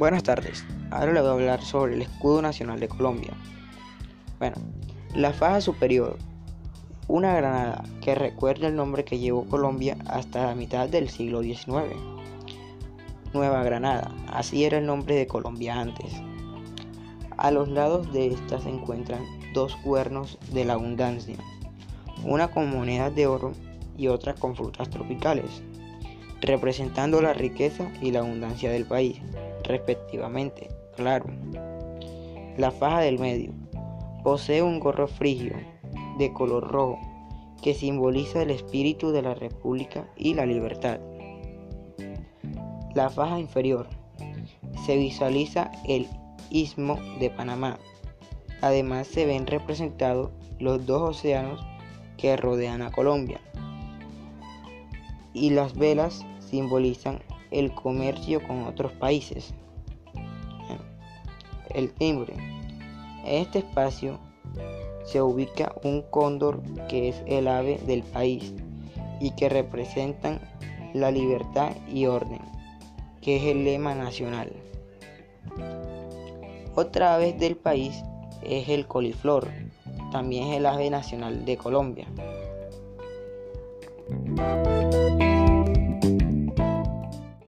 Buenas tardes, ahora le voy a hablar sobre el escudo nacional de Colombia. Bueno, la faja superior, una granada que recuerda el nombre que llevó Colombia hasta la mitad del siglo XIX. Nueva Granada, así era el nombre de Colombia antes. A los lados de esta se encuentran dos cuernos de la abundancia, una con monedas de oro y otra con frutas tropicales, representando la riqueza y la abundancia del país respectivamente. Claro. La faja del medio posee un gorro frigio de color rojo que simboliza el espíritu de la república y la libertad. La faja inferior se visualiza el istmo de Panamá. Además se ven representados los dos océanos que rodean a Colombia. Y las velas simbolizan el comercio con otros países. El timbre. En este espacio se ubica un cóndor que es el ave del país y que representan la libertad y orden, que es el lema nacional. Otra ave del país es el coliflor, también es el ave nacional de Colombia.